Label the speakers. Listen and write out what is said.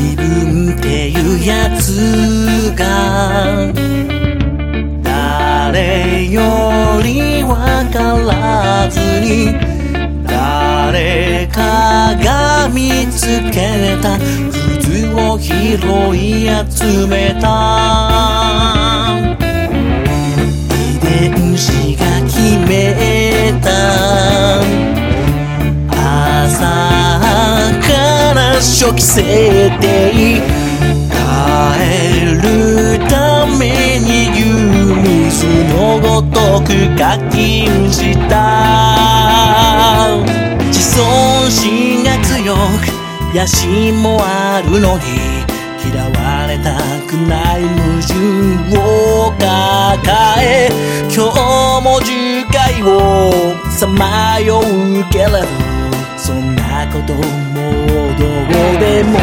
Speaker 1: 自分っていうやつが誰よりわからずに誰かが見つけた靴を拾い集めた初期設定帰るために湯水のごとく課金した自尊心が強く野心もあるのに嫌われたくない矛盾を抱え今日も樹海をさまようけれどそんなこともどうでも